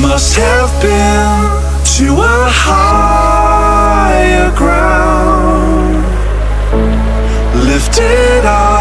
must have been to a higher ground, lifted up.